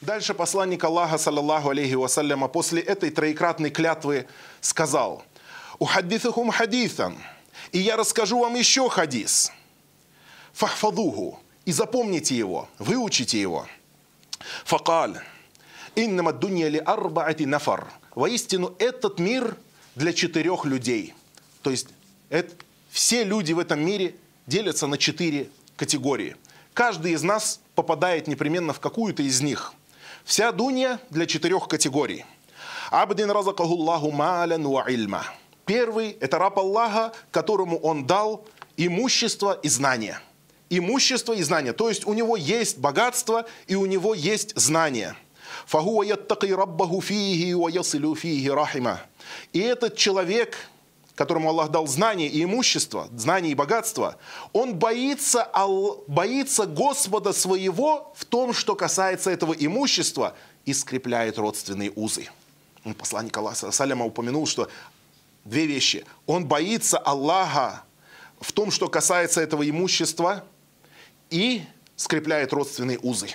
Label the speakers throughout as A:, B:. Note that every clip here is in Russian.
A: Дальше посланник Аллаха, саллаллаху алейхи вассаляма, после этой троекратной клятвы сказал, «Ухаддифухум хадитhan» и я расскажу вам еще хадис. Фахфадуху. И запомните его, выучите его. Факаль. Иннама дунья ли арбаати нафар. Воистину, этот мир для четырех людей. То есть это, все люди в этом мире делятся на четыре категории. Каждый из нас попадает непременно в какую-то из них. Вся дунья для четырех категорий. Абдин разакахуллаху малян ва ильма. Первый – это раб Аллаха, которому он дал имущество и знания. Имущество и знания. То есть у него есть богатство и у него есть знания. Фахуа яттаки раббаху фиихи ва ясилю фиихи рахима. И этот человек – которому Аллах дал знания и имущество, знания и богатство, он боится, боится Господа своего в том, что касается этого имущества, и скрепляет родственные узы. Посланник Аллаха Саляма упомянул, что две вещи. Он боится Аллаха в том, что касается этого имущества, и скрепляет родственные узы.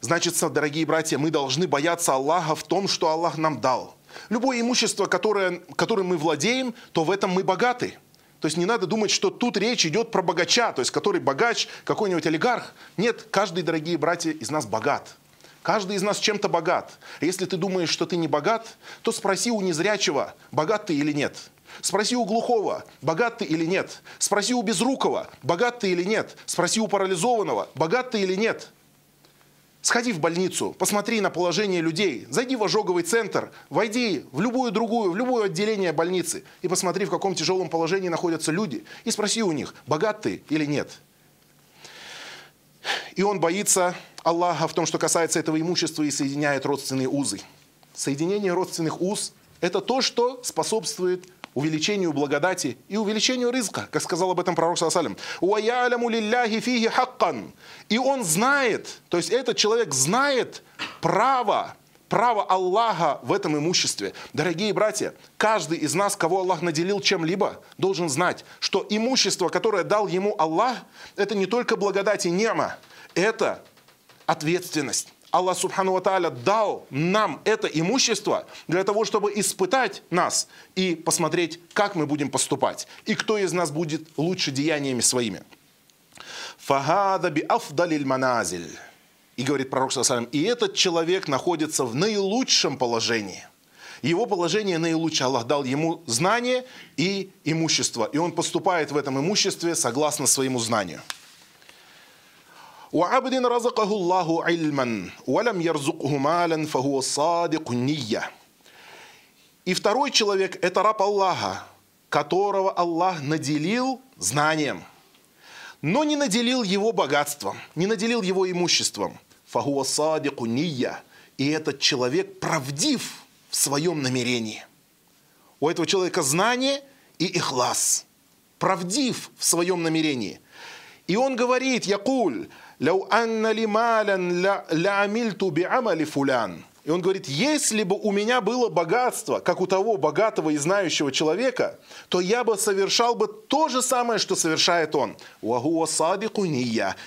A: Значит, дорогие братья, мы должны бояться Аллаха в том, что Аллах нам дал. Любое имущество, которое, которым мы владеем, то в этом мы богаты. То есть не надо думать, что тут речь идет про богача, то есть который богач, какой-нибудь олигарх. Нет, каждый, дорогие братья, из нас богат. Каждый из нас чем-то богат. Если ты думаешь, что ты не богат, то спроси у незрячего, богат ты или нет. Спроси у глухого, богат ты или нет. Спроси у безрукого, богат ты или нет. Спроси у парализованного, богат ты или нет. Сходи в больницу, посмотри на положение людей, зайди в ожоговый центр, войди в любую другую, в любое отделение больницы и посмотри, в каком тяжелом положении находятся люди, и спроси у них, богат ты или нет. И он боится Аллаха в том, что касается этого имущества и соединяет родственные узы. Соединение родственных уз – это то, что способствует увеличению благодати и увеличению рызка, как сказал об этом пророк Саласалям. И он знает, то есть этот человек знает право, право Аллаха в этом имуществе. Дорогие братья, каждый из нас, кого Аллах наделил чем-либо, должен знать, что имущество, которое дал ему Аллах, это не только благодать и нема, это ответственность. Аллах Субхану Тааля дал нам это имущество для того, чтобы испытать нас и посмотреть, как мы будем поступать, и кто из нас будет лучше деяниями своими. Фагада би афдалиль маназиль. И говорит пророк и этот человек находится в наилучшем положении. Его положение наилучшее. Аллах дал ему знание и имущество. И он поступает в этом имуществе согласно своему знанию. وعبد رزقه الله علما ولم يرزقه مالا فهو صادق النية. И второй человек – это раб Аллаха, которого Аллах наделил знанием, но не наделил его богатством, не наделил его имуществом. Фахуа садику ния. И этот человек правдив в своем намерении. У этого человека знание и ихлас. Правдив в своем намерении. И он говорит, Якуль, «Ляу анна ли малян ля амильту фулян». И он говорит, если бы у меня было богатство, как у того богатого и знающего человека, то я бы совершал бы то же самое, что совершает он.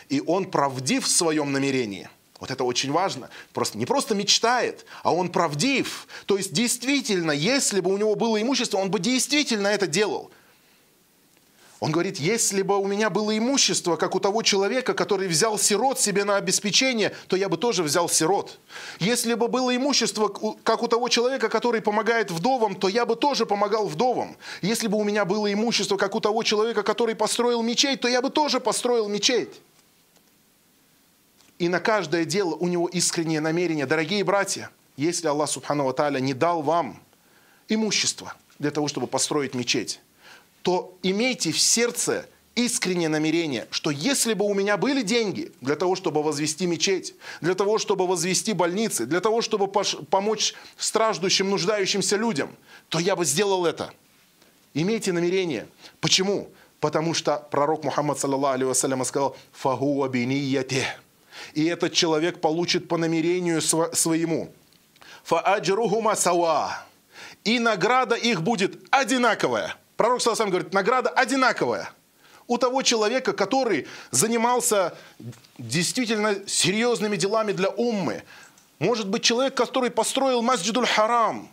A: И он правдив в своем намерении. Вот это очень важно. Просто не просто мечтает, а он правдив. То есть действительно, если бы у него было имущество, он бы действительно это делал. Он говорит, если бы у меня было имущество, как у того человека, который взял сирот себе на обеспечение, то я бы тоже взял сирот. Если бы было имущество, как у того человека, который помогает вдовам, то я бы тоже помогал вдовам. Если бы у меня было имущество, как у того человека, который построил мечеть, то я бы тоже построил мечеть. И на каждое дело у него искреннее намерение. Дорогие братья, если Аллах Субхану Тааля не дал вам имущество для того, чтобы построить мечеть, то имейте в сердце искреннее намерение, что если бы у меня были деньги для того, чтобы возвести мечеть, для того, чтобы возвести больницы, для того, чтобы помочь страждущим, нуждающимся людям, то я бы сделал это. Имейте намерение. Почему? Потому что пророк Мухаммад, саллаллаху алейhi сказал, «Фагуа бинияте». И этот человек получит по намерению своему. «Фааджрухума сава». И награда их будет одинаковая – Пророк сам говорит, награда одинаковая. у того человека, который занимался действительно серьезными делами для уммы. Может быть, человек, который построил Масджидуль Харам,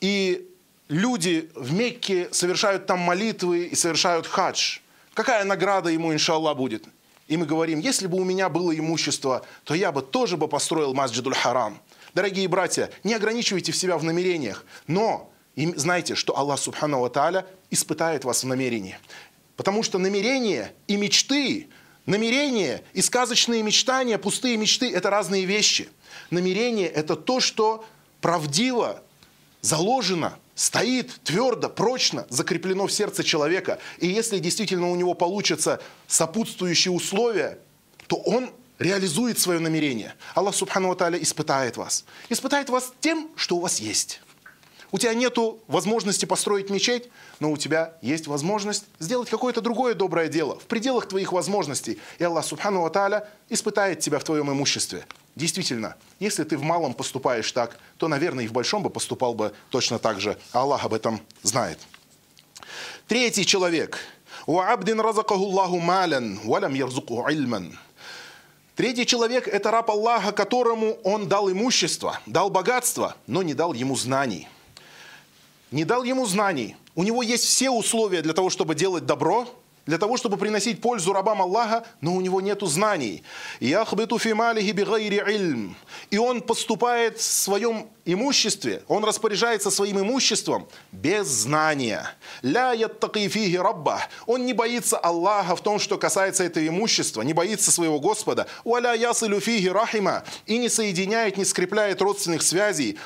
A: и люди в Мекке совершают там молитвы и совершают хадж. Какая награда ему, иншаллах, будет? И мы говорим, если бы у меня было имущество, то я бы тоже бы построил Масджидуль Харам. Дорогие братья, не ограничивайте себя в намерениях, но знайте, что Аллах Субхану Ва Тааля испытает вас в намерении. Потому что намерения и мечты, намерения и сказочные мечтания, пустые мечты – это разные вещи. Намерение – это то, что правдиво заложено, стоит твердо, прочно, закреплено в сердце человека. И если действительно у него получатся сопутствующие условия, то он реализует свое намерение. Аллах Субхану Ва испытает вас. Испытает вас тем, что у вас есть. У тебя нет возможности построить мечеть, но у тебя есть возможность сделать какое-то другое доброе дело в пределах твоих возможностей. И Аллах Субхану Ва испытает тебя в твоем имуществе. Действительно, если ты в малом поступаешь так, то, наверное, и в большом бы поступал бы точно так же. А Аллах об этом знает. Третий человек. Третий человек – это раб Аллаха, которому он дал имущество, дал богатство, но не дал ему знаний не дал ему знаний. У него есть все условия для того, чтобы делать добро, для того, чтобы приносить пользу рабам Аллаха, но у него нет знаний. И он поступает в своем имуществе, он распоряжается своим имуществом без знания. Он не боится Аллаха в том, что касается этого имущества, не боится своего Господа. И не соединяет, не скрепляет родственных связей.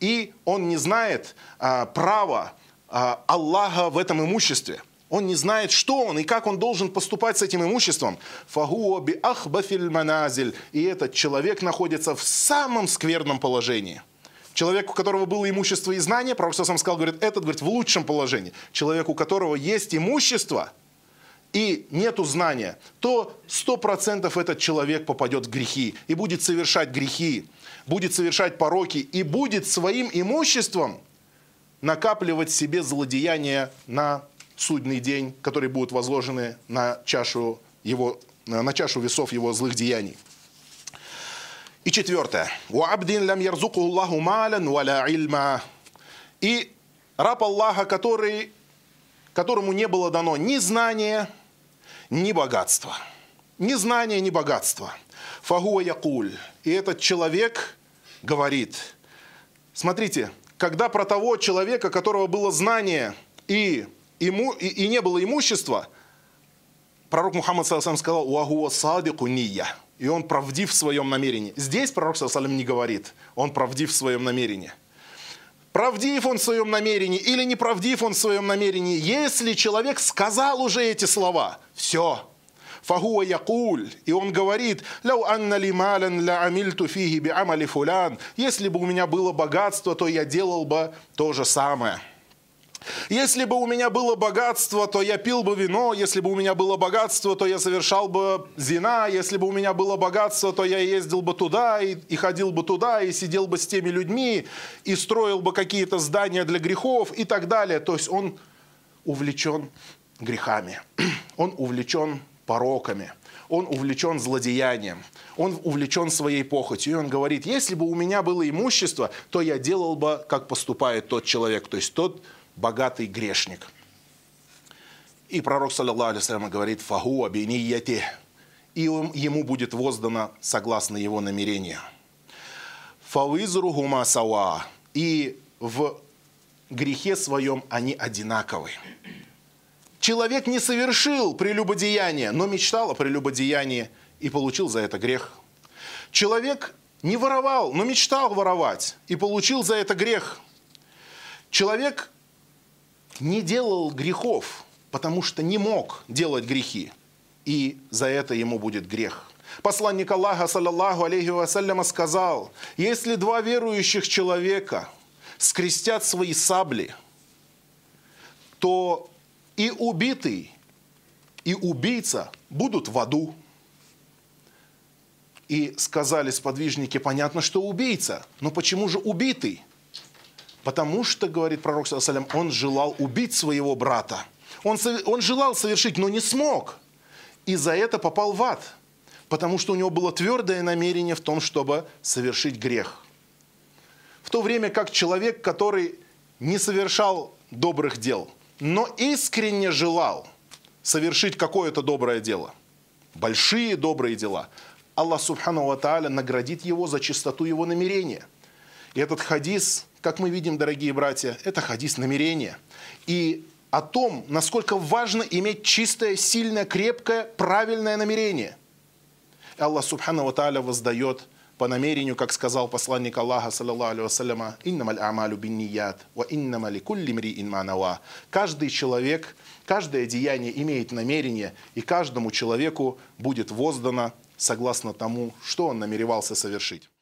A: И он не знает а, права Аллаха в этом имуществе. Он не знает, что он и как он должен поступать с этим имуществом. Фагуа би ахбафиль маназиль. И этот человек находится в самом скверном положении. Человек, у которого было имущество и знание, пророк сам сказал, говорит, этот, говорит, в лучшем положении. Человек, у которого есть имущество и нету знания, то сто процентов этот человек попадет в грехи и будет совершать грехи, будет совершать пороки и будет своим имуществом накапливать себе злодеяния на судный день, которые будут возложены на чашу, его, на чашу весов его злых деяний. И четвертое. И раб Аллаха, который, которому не было дано ни знания, ни богатства. Ни знания, ни богатства. Фагуа якуль. И этот человек говорит, смотрите, когда про того человека, которого было знание и, ему, и, и не было имущества, пророк Мухаммад сам сказал «Уахуа садику ния». И он правдив в своем намерении. Здесь пророк саллам не говорит, он правдив в своем намерении. Правдив он в своем намерении или неправдив он в своем намерении, если человек сказал уже эти слова, все, Фагуа якуль. И он говорит, «Ляу анна ли мален ля амильту фиги би амали фулян». Если бы у меня было богатство, то я делал бы то же самое. Если бы у меня было богатство, то я пил бы вино. Если бы у меня было богатство, то я совершал бы зина. Если бы у меня было богатство, то я ездил бы туда и, и ходил бы туда, и сидел бы с теми людьми, и строил бы какие-то здания для грехов и так далее. То есть он увлечен грехами. Он увлечен пороками, он увлечен злодеянием, он увлечен своей похотью. И он говорит, если бы у меня было имущество, то я делал бы, как поступает тот человек, то есть тот богатый грешник. И пророк, саллиллаху алейhi говорит, фагу абинияти, и ему будет воздано согласно его намерению. Фавизру гума сава, и в грехе своем они одинаковы. Человек не совершил прелюбодеяние, но мечтал о прелюбодеянии и получил за это грех. Человек не воровал, но мечтал воровать и получил за это грех. Человек не делал грехов, потому что не мог делать грехи, и за это ему будет грех. Посланник Аллаха, саллаллаху алейхи вассаляма, сказал, если два верующих человека скрестят свои сабли, то и убитый, и убийца будут в аду. И сказали сподвижники, понятно, что убийца, но почему же убитый? Потому что, говорит пророк, он желал убить своего брата. Он, он желал совершить, но не смог. И за это попал в ад. Потому что у него было твердое намерение в том, чтобы совершить грех. В то время как человек, который не совершал добрых дел, но искренне желал совершить какое-то доброе дело, большие добрые дела, Аллах Субхану Ва Тааля наградит его за чистоту его намерения. И этот хадис, как мы видим, дорогие братья, это хадис намерения. И о том, насколько важно иметь чистое, сильное, крепкое, правильное намерение. И Аллах Субхану Ва Тааля воздает по намерению, как сказал посланник Аллаха, саллаллаху алейhi вассаляма, «Иннамаль амалю бинният, ва иннама ликулли мриин манава». Каждый человек, каждое деяние имеет намерение, и каждому человеку будет воздано согласно тому, что он намеревался совершить.